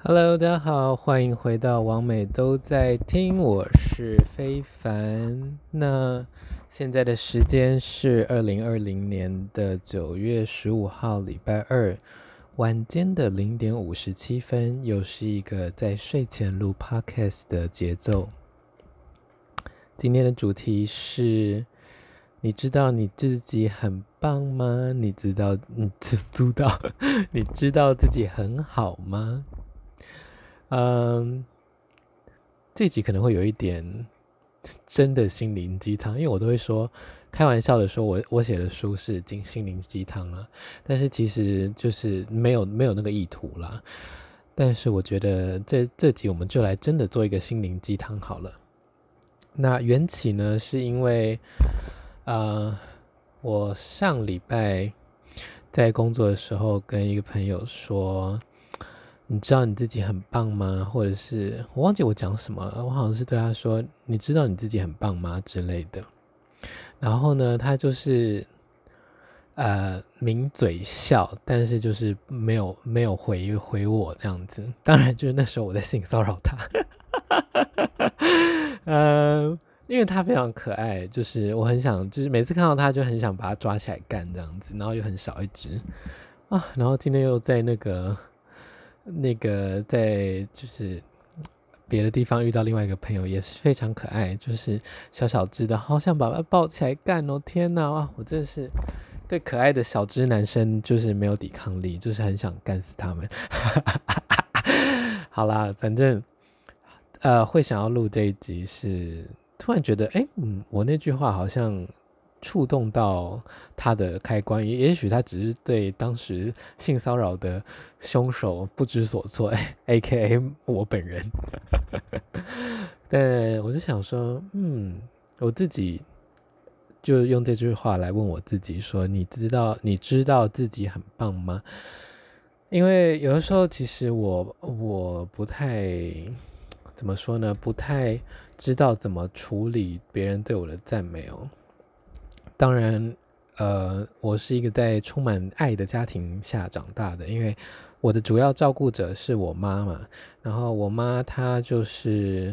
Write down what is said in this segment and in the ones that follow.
Hello，大家好，欢迎回到王美都在听，我是非凡。那现在的时间是二零二零年的九月十五号，礼拜二晚间的零点五十七分，又是一个在睡前录 Podcast 的节奏。今天的主题是：你知道你自己很棒吗？你知道你知知道你知道自己很好吗？嗯，这集可能会有一点真的心灵鸡汤，因为我都会说开玩笑的说我，我写的书是讲心灵鸡汤啊，但是其实就是没有没有那个意图啦。但是我觉得这这集我们就来真的做一个心灵鸡汤好了。那缘起呢，是因为呃，我上礼拜在工作的时候跟一个朋友说。你知道你自己很棒吗？或者是我忘记我讲什么了，我好像是对他说：“你知道你自己很棒吗？”之类的。然后呢，他就是呃抿嘴笑，但是就是没有没有回回我这样子。当然，就是那时候我在性骚扰他。呃，因为他非常可爱，就是我很想，就是每次看到他就很想把他抓起来干这样子，然后又很小一只啊。然后今天又在那个。那个在就是别的地方遇到另外一个朋友也是非常可爱，就是小小只的，好想把它抱起来干哦！天哪，哇，我真的是对可爱的小只男生就是没有抵抗力，就是很想干死他们。好啦，反正呃会想要录这一集是突然觉得，哎，嗯，我那句话好像。触动到他的开关，也也许他只是对当时性骚扰的凶手不知所措，AKA 我本人。但我就想说，嗯，我自己就用这句话来问我自己说：你知道你知道自己很棒吗？因为有的时候，其实我我不太怎么说呢，不太知道怎么处理别人对我的赞美哦。当然，呃，我是一个在充满爱的家庭下长大的，因为我的主要照顾者是我妈妈，然后我妈她就是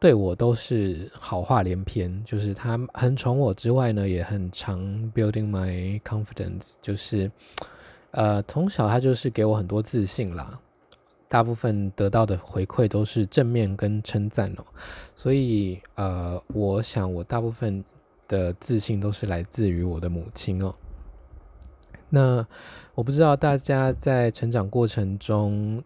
对我都是好话连篇，就是她很宠我之外呢，也很常 building my confidence，就是呃，从小她就是给我很多自信啦，大部分得到的回馈都是正面跟称赞哦，所以呃，我想我大部分。的自信都是来自于我的母亲哦。那我不知道大家在成长过程中，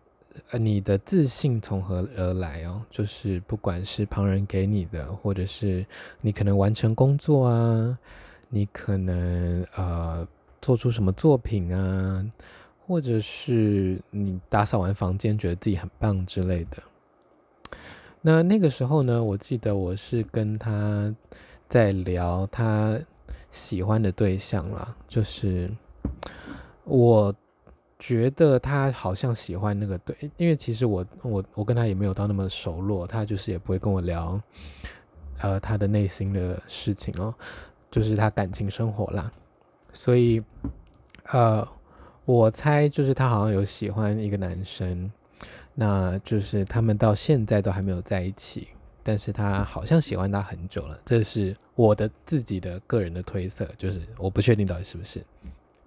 呃，你的自信从何而来哦？就是不管是旁人给你的，或者是你可能完成工作啊，你可能呃做出什么作品啊，或者是你打扫完房间觉得自己很棒之类的。那那个时候呢，我记得我是跟他。在聊他喜欢的对象啦，就是我觉得他好像喜欢那个对，因为其实我我我跟他也没有到那么熟络，他就是也不会跟我聊呃他的内心的事情哦，就是他感情生活啦，所以呃我猜就是他好像有喜欢一个男生，那就是他们到现在都还没有在一起。但是他好像喜欢他很久了，这是我的自己的个人的推测，就是我不确定到底是不是。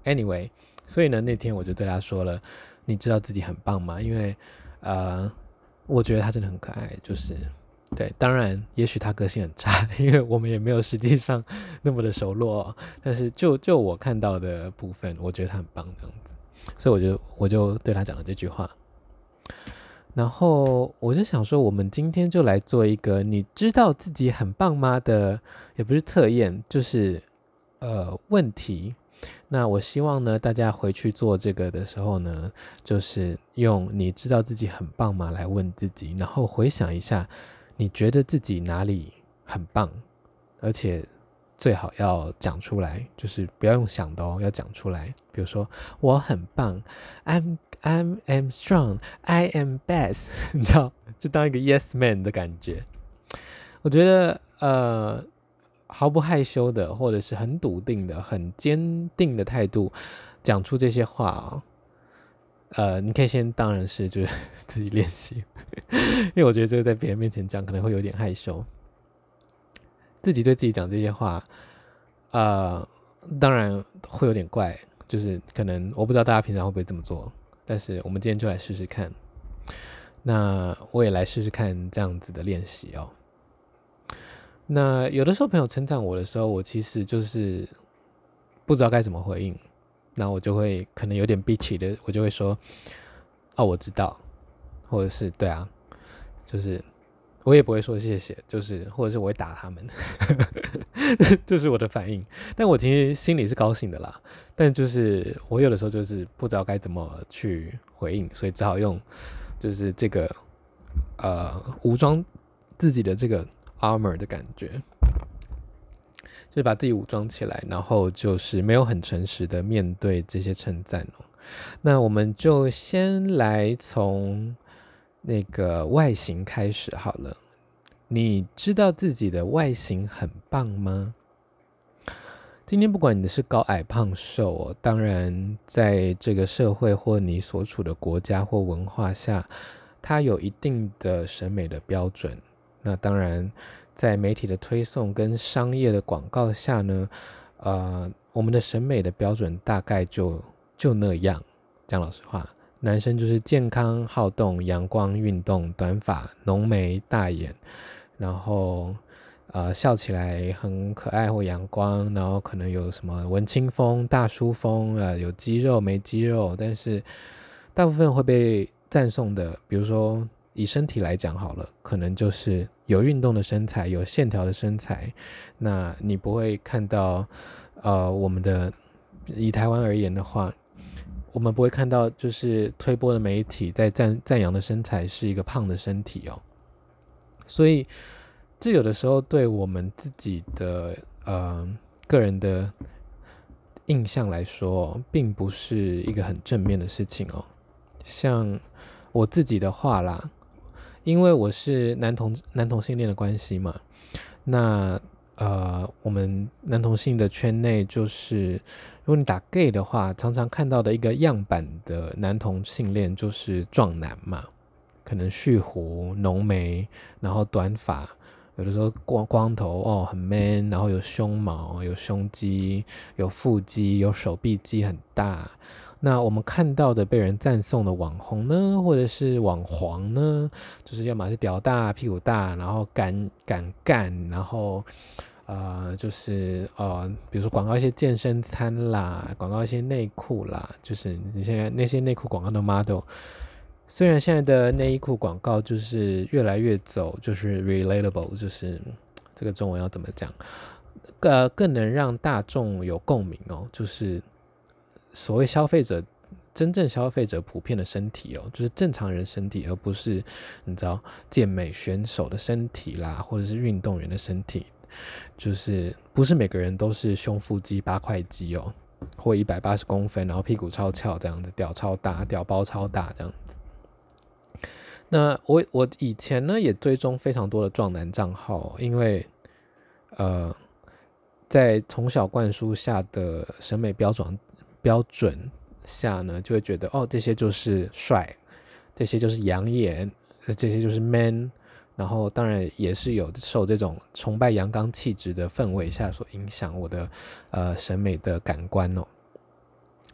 Anyway，所以呢，那天我就对他说了，你知道自己很棒吗？因为呃，我觉得他真的很可爱，就是对。当然，也许他个性很差，因为我们也没有实际上那么的熟络。但是就就我看到的部分，我觉得他很棒这样子，所以我就我就对他讲了这句话。然后我就想说，我们今天就来做一个你知道自己很棒吗的，也不是测验，就是呃问题。那我希望呢，大家回去做这个的时候呢，就是用你知道自己很棒吗来问自己，然后回想一下，你觉得自己哪里很棒，而且最好要讲出来，就是不要用想的哦，要讲出来。比如说，我很棒，I'm。I am strong, I am best，你知道，就当一个 yes man 的感觉。我觉得，呃，毫不害羞的，或者是很笃定的、很坚定的态度，讲出这些话啊，呃，你可以先当然是就是 自己练习，因为我觉得这个在别人面前讲可能会有点害羞。自己对自己讲这些话，呃，当然会有点怪，就是可能我不知道大家平常会不会这么做，但是我们今天就来试试看。那我也来试试看这样子的练习哦。那有的时候朋友称赞我的时候，我其实就是不知道该怎么回应，那我就会可能有点 bitch 的，我就会说：“哦，我知道。”或者是“对啊”，就是我也不会说谢谢，就是或者是我会打他们，这是我的反应。但我其实心里是高兴的啦，但就是我有的时候就是不知道该怎么去回应，所以只好用就是这个呃武装自己的这个。armor 的感觉，就是把自己武装起来，然后就是没有很诚实的面对这些称赞哦。那我们就先来从那个外形开始好了。你知道自己的外形很棒吗？今天不管你是高矮胖瘦哦，当然在这个社会或你所处的国家或文化下，它有一定的审美的标准。那当然，在媒体的推送跟商业的广告下呢，呃，我们的审美的标准大概就就那样。讲老实话，男生就是健康、好动、阳光、运动、短发、浓眉大眼，然后呃笑起来很可爱或阳光，然后可能有什么文青风、大叔风、呃，有肌肉没肌肉，但是大部分会被赞颂的，比如说。以身体来讲好了，可能就是有运动的身材，有线条的身材。那你不会看到，呃，我们的以台湾而言的话，我们不会看到就是推播的媒体在赞赞扬的身材是一个胖的身体哦。所以这有的时候对我们自己的呃个人的印象来说，并不是一个很正面的事情哦。像我自己的话啦。因为我是男同男同性恋的关系嘛，那呃，我们男同性的圈内就是，如果你打 gay 的话，常常看到的一个样板的男同性恋就是壮男嘛，可能蓄胡、浓眉，然后短发，有的时候光光头哦，很 man，然后有胸毛、有胸肌、有腹肌、有手臂肌很大。那我们看到的被人赞颂的网红呢，或者是网黄呢，就是要么是屌大、屁股大，然后敢敢干，然后呃，就是呃，比如说广告一些健身餐啦，广告一些内裤啦，就是你现在那些内裤广告的 model，虽然现在的内衣裤广告就是越来越走，就是 relatable，就是这个中文要怎么讲？呃，更能让大众有共鸣哦，就是。所谓消费者，真正消费者普遍的身体哦，就是正常人身体，而不是你知道健美选手的身体啦，或者是运动员的身体，就是不是每个人都是胸腹肌八块肌哦，或一百八十公分，然后屁股超翘这样子，屌超大，屌包超大这样子。那我我以前呢也追踪非常多的壮男账号，因为呃，在从小灌输下的审美标准。标准下呢，就会觉得哦，这些就是帅，这些就是养眼，这些就是 man，然后当然也是有受这种崇拜阳刚气质的氛围下所影响我的呃审美的感官哦。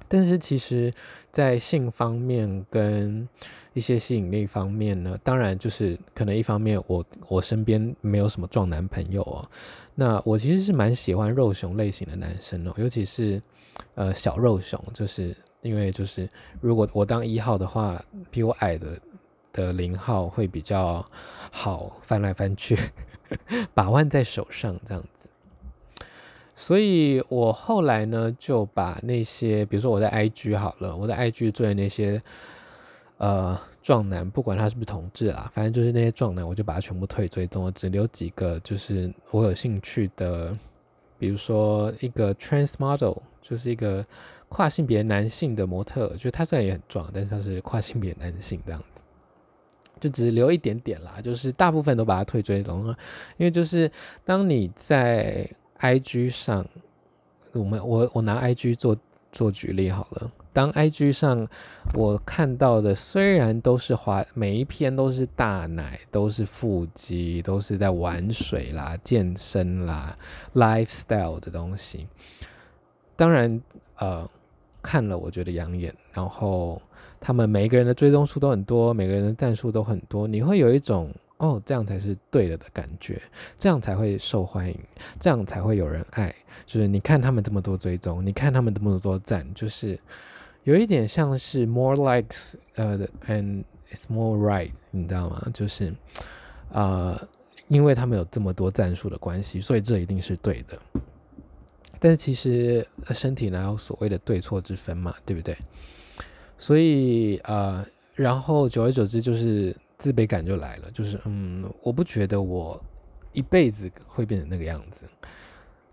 但是其实，在性方面跟一些吸引力方面呢，当然就是可能一方面我我身边没有什么壮男朋友哦，那我其实是蛮喜欢肉熊类型的男生哦，尤其是。呃，小肉熊，就是因为就是如果我当一号的话，比我矮的的零号会比较好翻来翻去，把玩在手上这样子。所以我后来呢，就把那些，比如说我在 IG 好了，我在 IG 做的那些呃壮男，不管他是不是同志啦，反正就是那些壮男，我就把他全部退追踪，我只留几个就是我有兴趣的，比如说一个 trans model。就是一个跨性别男性的模特，就他虽然也很壮，但是他是跨性别男性这样子，就只留一点点啦。就是大部分都把它退追踪了，因为就是当你在 IG 上，我们我我拿 IG 做做举例好了，当 IG 上我看到的虽然都是滑，每一篇都是大奶，都是腹肌，都是在玩水啦、健身啦、lifestyle 的东西，当然呃看了我觉得养眼，然后他们每一个人的追踪数都很多，每个人的赞数都很多，你会有一种。哦，这样才是对了的感觉，这样才会受欢迎，这样才会有人爱。就是你看他们这么多追踪，你看他们这么多赞，就是有一点像是 more likes，呃，and it's more right，你知道吗？就是啊、呃，因为他们有这么多赞数的关系，所以这一定是对的。但是其实身体哪有所谓的对错之分嘛，对不对？所以啊、呃，然后久而久之就是。自卑感就来了，就是嗯，我不觉得我一辈子会变成那个样子。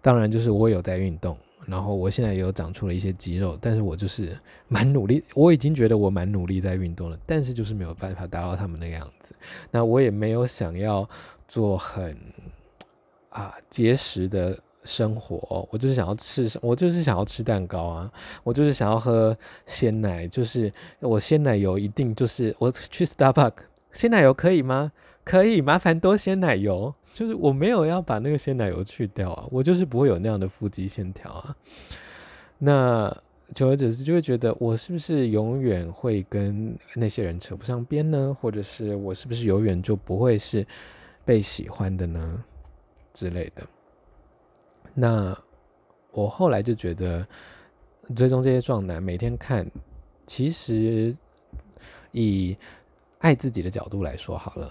当然，就是我有在运动，然后我现在也有长出了一些肌肉，但是我就是蛮努力，我已经觉得我蛮努力在运动了，但是就是没有办法达到他们那个样子。那我也没有想要做很啊节食的生活，我就是想要吃，我就是想要吃蛋糕啊，我就是想要喝鲜奶，就是我鲜奶油一定就是我去 Starbucks。鲜奶油可以吗？可以，麻烦多鲜奶油。就是我没有要把那个鲜奶油去掉啊，我就是不会有那样的腹肌线条啊。那久而久之就会觉得，我是不是永远会跟那些人扯不上边呢？或者是我是不是永远就不会是被喜欢的呢？之类的。那我后来就觉得，追踪这些壮男，每天看，其实以。爱自己的角度来说好了，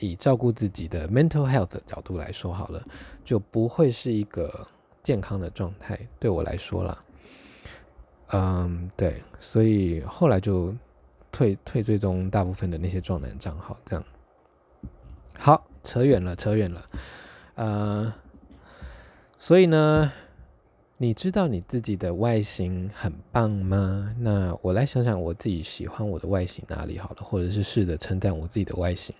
以照顾自己的 mental health 的角度来说好了，就不会是一个健康的状态。对我来说啦，嗯，对，所以后来就退退追踪大部分的那些壮男账号，这样。好，扯远了，扯远了，呃，所以呢。你知道你自己的外形很棒吗？那我来想想我自己喜欢我的外形哪里好了，或者是试着称赞我自己的外形。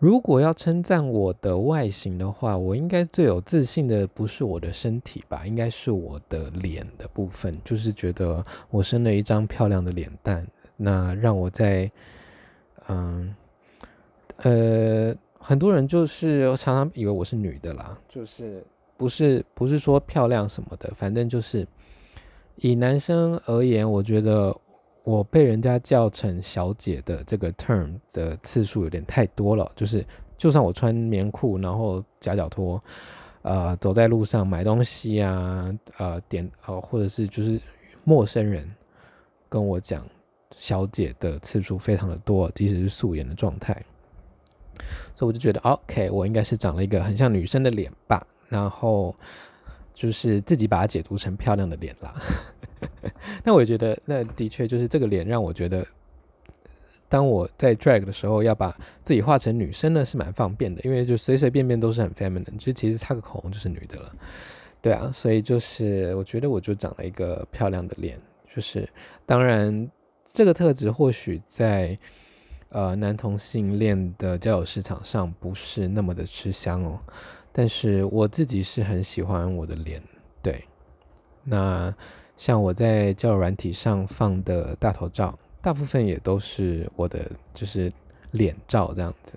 如果要称赞我的外形的话，我应该最有自信的不是我的身体吧，应该是我的脸的部分，就是觉得我生了一张漂亮的脸蛋，那让我在嗯呃，很多人就是常常以为我是女的啦，就是。不是不是说漂亮什么的，反正就是以男生而言，我觉得我被人家叫成小姐的这个 term 的次数有点太多了。就是就算我穿棉裤，然后夹脚拖，呃，走在路上买东西啊，呃，点呃，或者是就是陌生人跟我讲小姐的次数非常的多，即使是素颜的状态，所以我就觉得 OK，我应该是长了一个很像女生的脸吧。然后就是自己把它解读成漂亮的脸啦，那我也觉得，那的确就是这个脸让我觉得，当我在 drag 的时候要把自己画成女生呢，是蛮方便的，因为就随随便便都是很 feminine，就其实擦个口红就是女的了，对啊，所以就是我觉得我就长了一个漂亮的脸，就是当然这个特质或许在呃男同性恋的交友市场上不是那么的吃香哦。但是我自己是很喜欢我的脸，对。那像我在交友软体上放的大头照，大部分也都是我的就是脸照这样子。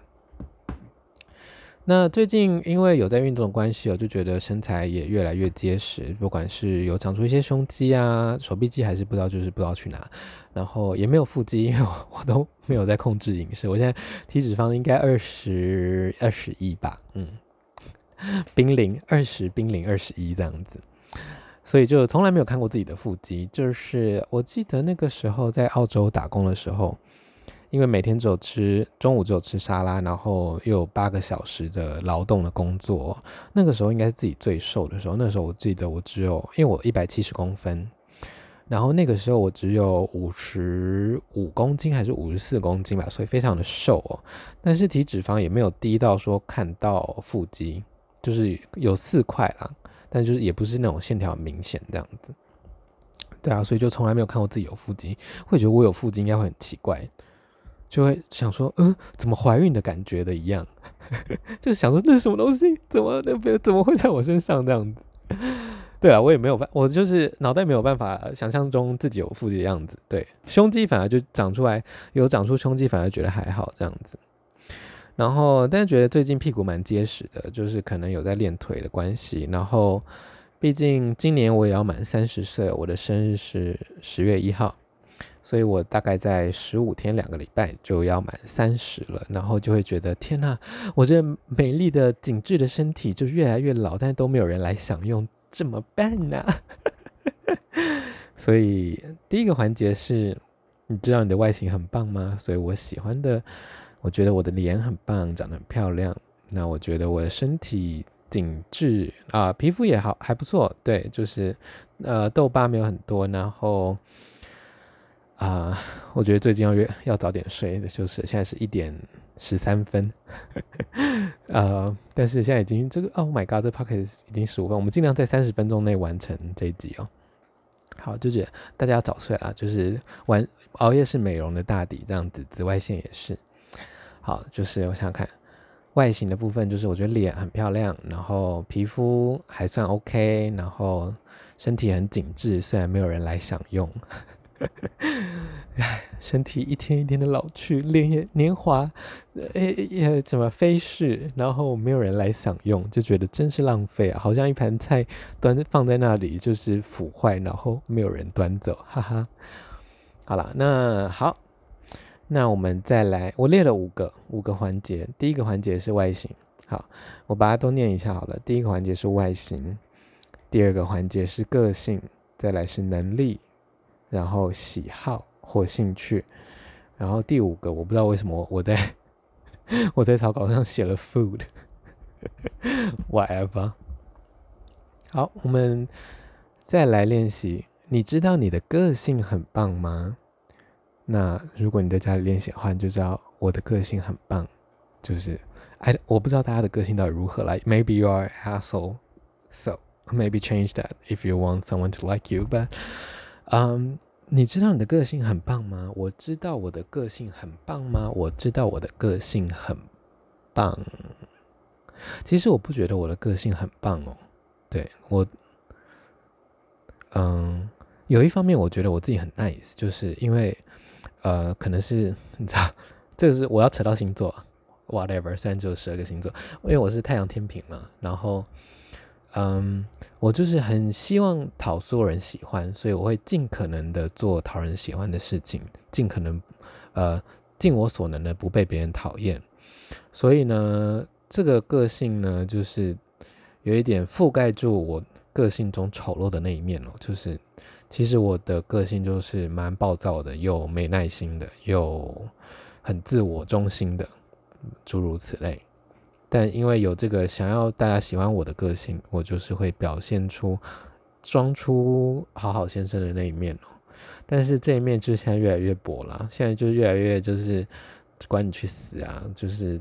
那最近因为有在运动的关系，我就觉得身材也越来越结实，不管是有长出一些胸肌啊、手臂肌，还是不知道就是不知道去哪，然后也没有腹肌，因为我，我都没有在控制饮食。我现在体脂肪应该二十二十一吧，嗯。濒临二十，濒临二十一这样子，所以就从来没有看过自己的腹肌。就是我记得那个时候在澳洲打工的时候，因为每天只有吃中午只有吃沙拉，然后又有八个小时的劳动的工作，那个时候应该是自己最瘦的时候。那时候我记得我只有，因为我一百七十公分，然后那个时候我只有五十五公斤还是五十四公斤吧，所以非常的瘦哦。但是体脂肪也没有低到说看到腹肌。就是有四块啦，但就是也不是那种线条明显这样子，对啊，所以就从来没有看过自己有腹肌，会觉得我有腹肌应该会很奇怪，就会想说，嗯，怎么怀孕的感觉的一样，就是想说那是什么东西，怎么那边怎么会在我身上这样子？对啊，我也没有办，我就是脑袋没有办法想象中自己有腹肌的样子。对，胸肌反而就长出来，有长出胸肌反而觉得还好这样子。然后，但是觉得最近屁股蛮结实的，就是可能有在练腿的关系。然后，毕竟今年我也要满三十岁，我的生日是十月一号，所以我大概在十五天两个礼拜就要满三十了。然后就会觉得天呐，我这美丽的紧致的身体就越来越老，但都没有人来享用。怎么办呢？所以第一个环节是，你知道你的外形很棒吗？所以我喜欢的，我觉得我的脸很棒，长得很漂亮。那我觉得我的身体紧致啊，皮肤也好，还不错。对，就是呃痘疤没有很多。然后啊，我觉得最近要约要早点睡，就是现在是一点。十三分，呃，但是现在已经这个，Oh my God，这 podcast 已经十五分，我们尽量在三十分钟内完成这一集哦。好，就觉得大家要早睡啊，就是晚熬夜是美容的大敌，这样子，紫外线也是。好，就是我想想看外形的部分，就是我觉得脸很漂亮，然后皮肤还算 OK，然后身体很紧致，虽然没有人来享用。唉，身体一天一天的老去，脸也年华，呃，也怎么飞逝，然后没有人来享用，就觉得真是浪费啊！好像一盘菜端放在那里就是腐坏，然后没有人端走，哈哈。好了，那好，那我们再来，我列了五个五个环节，第一个环节是外形，好，我把它都念一下好了。第一个环节是外形，第二个环节是个性，再来是能力。然后喜好或兴趣，然后第五个我不知道为什么我在 我在草稿上写了 food，whatever。好，我们再来练习。你知道你的个性很棒吗？那如果你在家里练习的话，你就知道我的个性很棒。就是哎，我不知道大家的个性到底如何来。Maybe you are an asshole, so maybe change that if you want someone to like you. But 嗯你知道你的个性很棒吗？我知道我的个性很棒吗？我知道我的个性很棒。其实我不觉得我的个性很棒哦。对，我，嗯，有一方面我觉得我自己很 nice，就是因为，呃，可能是你知道，这个是我要扯到星座，whatever，虽然只有十二个星座，因为我是太阳天平嘛，然后。嗯，我就是很希望讨所有人喜欢，所以我会尽可能的做讨人喜欢的事情，尽可能，呃，尽我所能的不被别人讨厌。所以呢，这个个性呢，就是有一点覆盖住我个性中丑陋的那一面哦。就是其实我的个性就是蛮暴躁的，又没耐心的，又很自我中心的，诸如此类。但因为有这个想要大家喜欢我的个性，我就是会表现出装出好好先生的那一面哦。但是这一面就是现在越来越薄了，现在就越来越就是管你去死啊！就是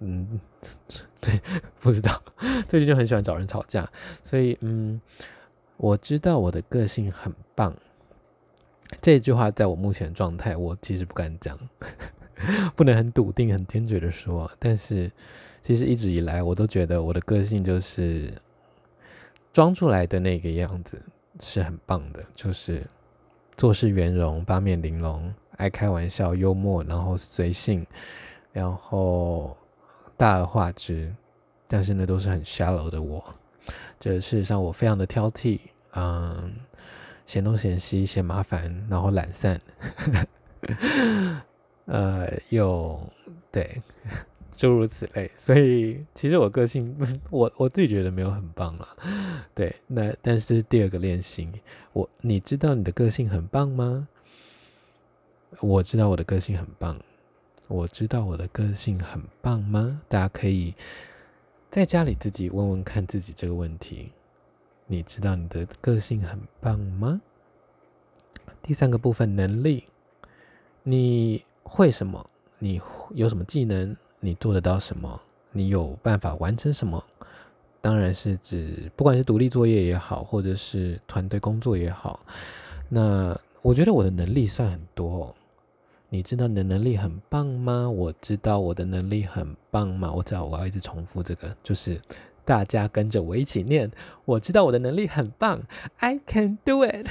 嗯，对，不知道最近就很喜欢找人吵架，所以嗯，我知道我的个性很棒。这句话在我目前的状态，我其实不敢讲，不能很笃定、很坚决的说，但是。其实一直以来，我都觉得我的个性就是装出来的那个样子是很棒的，就是做事圆融、八面玲珑、爱开玩笑、幽默，然后随性，然后大而化之。但是呢，都是很 shallow 的我。这事实上，我非常的挑剔，嗯，嫌东嫌西，嫌麻烦，然后懒散，呃，又对。诸如此类，所以其实我个性，我我自己觉得没有很棒啦。对，那但是第二个练习，我你知道你的个性很棒吗？我知道我的个性很棒，我知道我的个性很棒吗？大家可以在家里自己问问看自己这个问题，你知道你的个性很棒吗？第三个部分，能力，你会什么？你有什么技能？你做得到什么？你有办法完成什么？当然是指不管是独立作业也好，或者是团队工作也好。那我觉得我的能力算很多。你知道你的能力很棒吗？我知道我的能力很棒吗？我知道我要一直重复这个，就是大家跟着我一起念。我知道我的能力很棒，I can do it。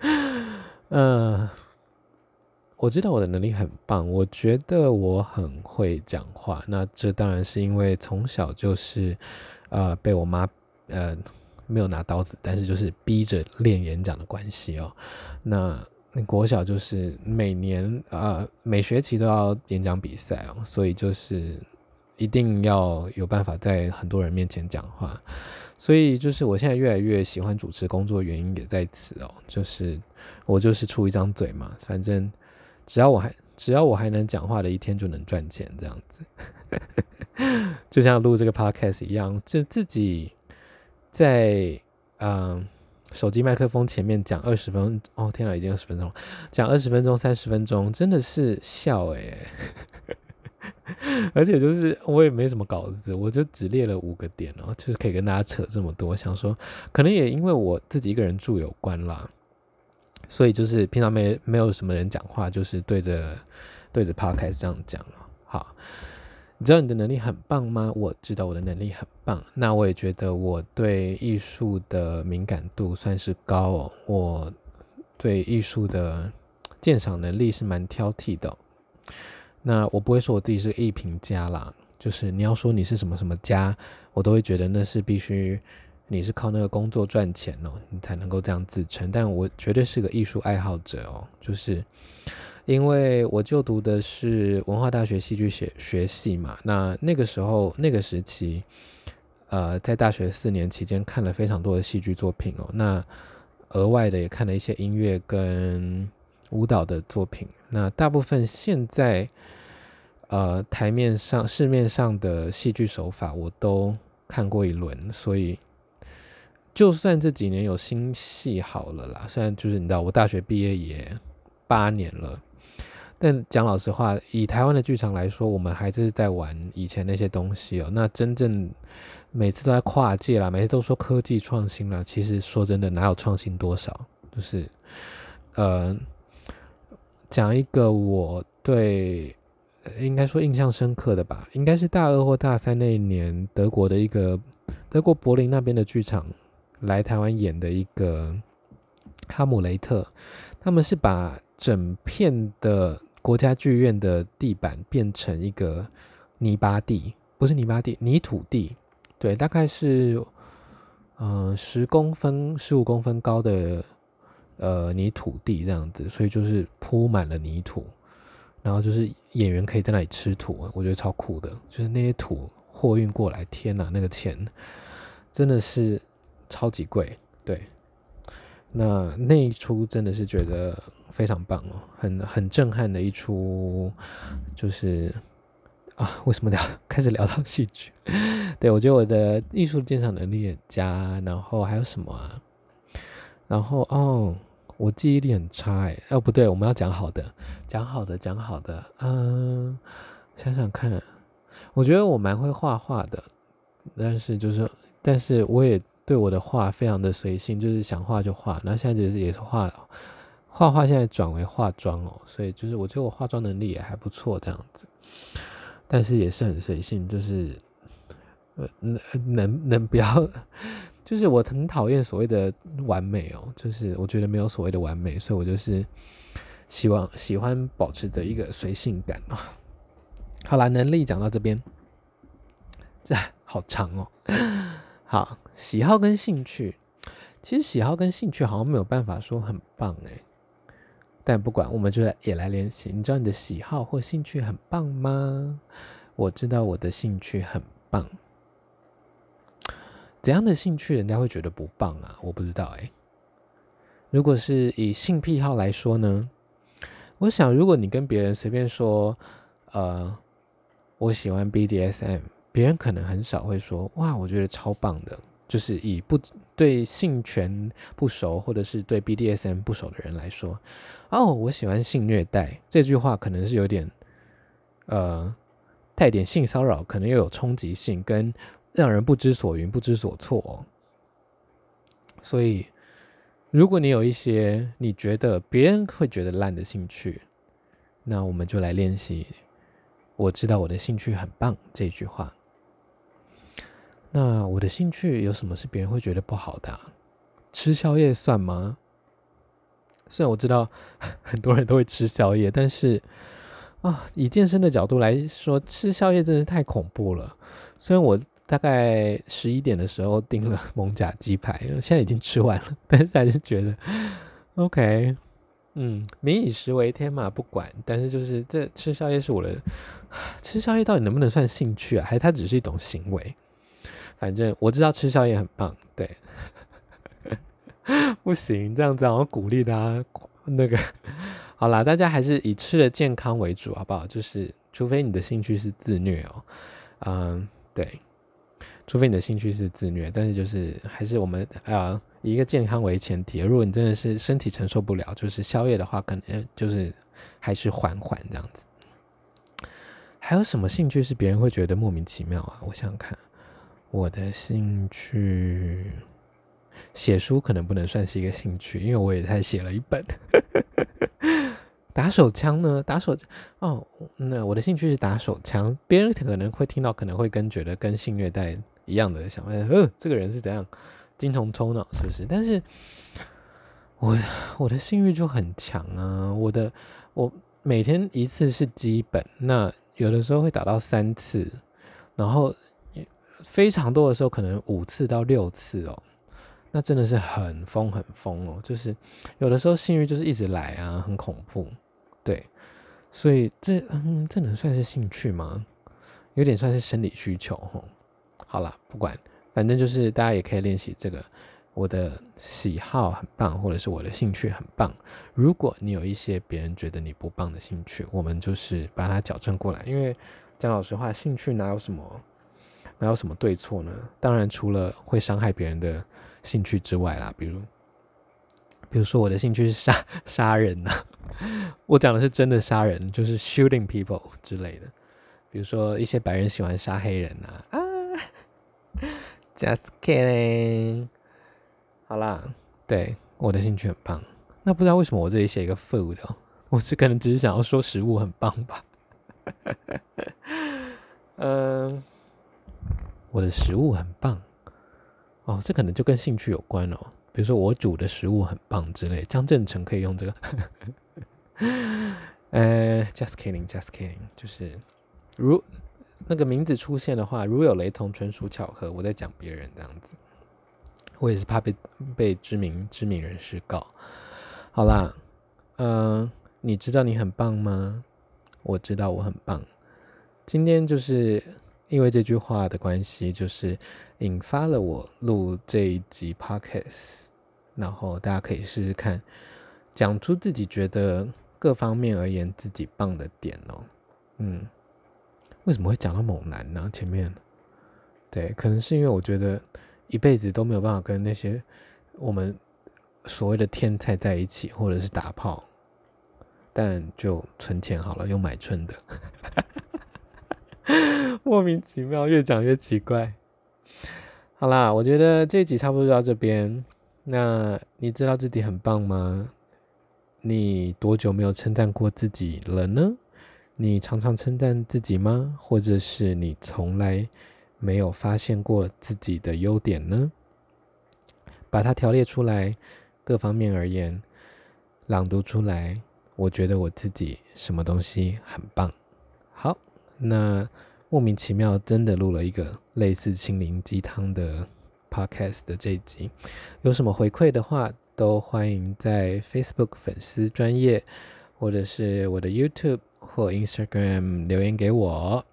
嗯，我知道我的能力很棒。我觉得我很会讲话。那这当然是因为从小就是，呃，被我妈呃没有拿刀子，但是就是逼着练演讲的关系哦。那国小就是每年呃每学期都要演讲比赛哦，所以就是。一定要有办法在很多人面前讲话，所以就是我现在越来越喜欢主持工作，原因也在此哦。就是我就是出一张嘴嘛，反正只要我还只要我还能讲话的一天就能赚钱，这样子。就像录这个 podcast 一样，就自己在嗯手机麦克风前面讲二十分钟，哦天哪，已经二十分钟了，讲二十分钟、三十分钟，真的是笑诶。而且就是我也没什么稿子，我就只列了五个点哦，就是可以跟大家扯这么多。想说，可能也因为我自己一个人住有关啦，所以就是平常没没有什么人讲话，就是对着对着 Podcast 这样讲了。好，你知道你的能力很棒吗？我知道我的能力很棒。那我也觉得我对艺术的敏感度算是高哦，我对艺术的鉴赏能力是蛮挑剔的。那我不会说我自己是艺评家啦，就是你要说你是什么什么家，我都会觉得那是必须你是靠那个工作赚钱哦，你才能够这样自称。但我绝对是个艺术爱好者哦，就是因为我就读的是文化大学戏剧学学系嘛，那那个时候那个时期，呃，在大学四年期间看了非常多的戏剧作品哦，那额外的也看了一些音乐跟舞蹈的作品。那大部分现在，呃，台面上市面上的戏剧手法我都看过一轮，所以就算这几年有新戏好了啦，虽然就是你知道我大学毕业也八年了，但讲老实话，以台湾的剧场来说，我们还是在玩以前那些东西哦。那真正每次都在跨界啦，每次都说科技创新啦，其实说真的，哪有创新多少？就是呃。讲一个我对应该说印象深刻的吧，应该是大二或大三那一年，德国的一个德国柏林那边的剧场来台湾演的一个《哈姆雷特》，他们是把整片的国家剧院的地板变成一个泥巴地，不是泥巴地，泥土地，对，大概是嗯十公分、十五公分高的。呃，泥土地这样子，所以就是铺满了泥土，然后就是演员可以在那里吃土，我觉得超酷的。就是那些土货运过来，天哪，那个钱真的是超级贵。对，那那一出真的是觉得非常棒哦，很很震撼的一出。就是啊，为什么聊开始聊到戏剧？对，我觉得我的艺术鉴赏能力也加，然后还有什么啊？然后哦。我记忆力很差哎，哦不对，我们要讲好的，讲好的，讲好的，嗯，想想看，我觉得我蛮会画画的，但是就是，但是我也对我的画非常的随性，就是想画就画，然后现在就是也是画，画画现在转为化妆哦，所以就是我觉得我化妆能力也还不错这样子，但是也是很随性，就是，呃，能能能不要。就是我很讨厌所谓的完美哦，就是我觉得没有所谓的完美，所以我就是希望喜欢保持着一个随性感哦。好啦，能力讲到这边，这好长哦。好，喜好跟兴趣，其实喜好跟兴趣好像没有办法说很棒诶。但不管，我们就也来练习。你知道你的喜好或兴趣很棒吗？我知道我的兴趣很棒。怎样的兴趣人家会觉得不棒啊？我不知道哎。如果是以性癖好来说呢？我想，如果你跟别人随便说，呃，我喜欢 BDSM，别人可能很少会说，哇，我觉得超棒的。就是以不对性权不熟，或者是对 BDSM 不熟的人来说，哦，我喜欢性虐待，这句话可能是有点，呃，带点性骚扰，可能又有冲击性跟。让人不知所云、不知所措。所以，如果你有一些你觉得别人会觉得烂的兴趣，那我们就来练习。我知道我的兴趣很棒这句话。那我的兴趣有什么是别人会觉得不好的？吃宵夜算吗？虽然我知道 很多人都会吃宵夜，但是啊，以健身的角度来说，吃宵夜真是太恐怖了。虽然我大概十一点的时候订了蒙甲鸡排，现在已经吃完了，但是还是觉得 OK。嗯，民以食为天嘛，不管。但是就是这吃宵夜是我的，吃宵夜到底能不能算兴趣啊？还是它只是一种行为？反正我知道吃宵夜很棒，对。不行，这样子好像鼓励大家那个。好啦，大家还是以吃的健康为主，好不好？就是除非你的兴趣是自虐哦，嗯，对。除非你的兴趣是自虐，但是就是还是我们呃以一个健康为前提。如果你真的是身体承受不了，就是宵夜的话，可能就是还是缓缓这样子。还有什么兴趣是别人会觉得莫名其妙啊？我想想看，我的兴趣写书可能不能算是一个兴趣，因为我也才写了一本。打手枪呢？打手哦，那我的兴趣是打手枪。别人可能会听到，可能会跟觉得跟性虐待。一样的想法，呃，这个人是怎样精虫冲脑，是不是？但是我我的性欲就很强啊，我的我每天一次是基本，那有的时候会打到三次，然后非常多的时候可能五次到六次哦，那真的是很疯很疯哦，就是有的时候性欲就是一直来啊，很恐怖，对，所以这嗯，这能算是兴趣吗？有点算是生理需求吼。好了，不管，反正就是大家也可以练习这个。我的喜好很棒，或者是我的兴趣很棒。如果你有一些别人觉得你不棒的兴趣，我们就是把它矫正过来。因为讲老实话，兴趣哪有什么，哪有什么对错呢？当然，除了会伤害别人的兴趣之外啦，比如，比如说我的兴趣是杀杀人呐，我讲的是真的杀人，就是 shooting people 之类的。比如说一些白人喜欢杀黑人呐，啊。Just kidding。好啦，对，我的兴趣很棒。那不知道为什么我这里写一个 food，哦 我是可能只是想要说食物很棒吧。嗯，我的食物很棒。哦，这可能就跟兴趣有关哦。比如说我煮的食物很棒之类。张振成可以用这个。呃，Just kidding，Just kidding，就是如。那个名字出现的话，如有雷同，纯属巧合。我在讲别人这样子，我也是怕被被知名知名人士告。好啦，嗯、你知道你很棒吗？我知道我很棒。今天就是因为这句话的关系，就是引发了我录这一集 podcast。然后大家可以试试看，讲出自己觉得各方面而言自己棒的点哦。嗯。为什么会讲到猛男呢？前面，对，可能是因为我觉得一辈子都没有办法跟那些我们所谓的天才在一起，或者是打炮，但就存钱好了，用买春的，莫名其妙，越讲越奇怪。好啦，我觉得这一集差不多就到这边。那你知道自己很棒吗？你多久没有称赞过自己了呢？你常常称赞自己吗？或者是你从来没有发现过自己的优点呢？把它条列出来，各方面而言，朗读出来。我觉得我自己什么东西很棒。好，那莫名其妙真的录了一个类似心灵鸡汤的 podcast 的这一集，有什么回馈的话，都欢迎在 Facebook 粉丝专页，或者是我的 YouTube。或 Instagram 留言给我。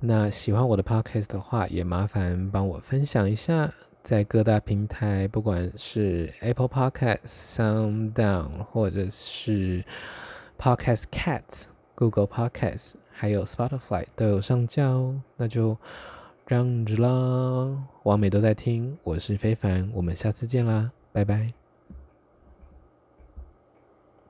那喜欢我的 Podcast 的话，也麻烦帮我分享一下，在各大平台，不管是 Apple Podcast、SoundOn 或者是 Podcast Cat、Google Podcast，还有 Spotify 都有上架哦。那就这样子啦，完美都在听，我是非凡，我们下次见啦，拜拜。